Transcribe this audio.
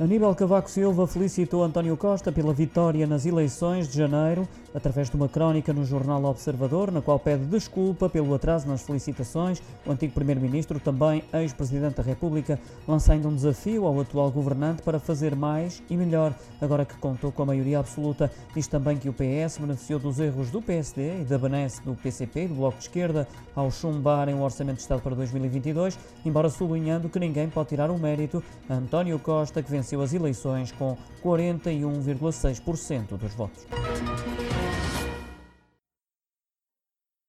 Aníbal Cavaco Silva felicitou António Costa pela vitória nas eleições de janeiro, através de uma crónica no jornal Observador, na qual pede desculpa pelo atraso nas felicitações. O antigo Primeiro-Ministro, também ex-Presidente da República, lança ainda um desafio ao atual governante para fazer mais e melhor, agora que contou com a maioria absoluta. Diz também que o PS beneficiou dos erros do PSD e da benesse do PCP do Bloco de Esquerda ao chumbarem o Orçamento de Estado para 2022, embora sublinhando que ninguém pode tirar o mérito a António Costa, que venceu venceu as eleições com 41,6% dos votos.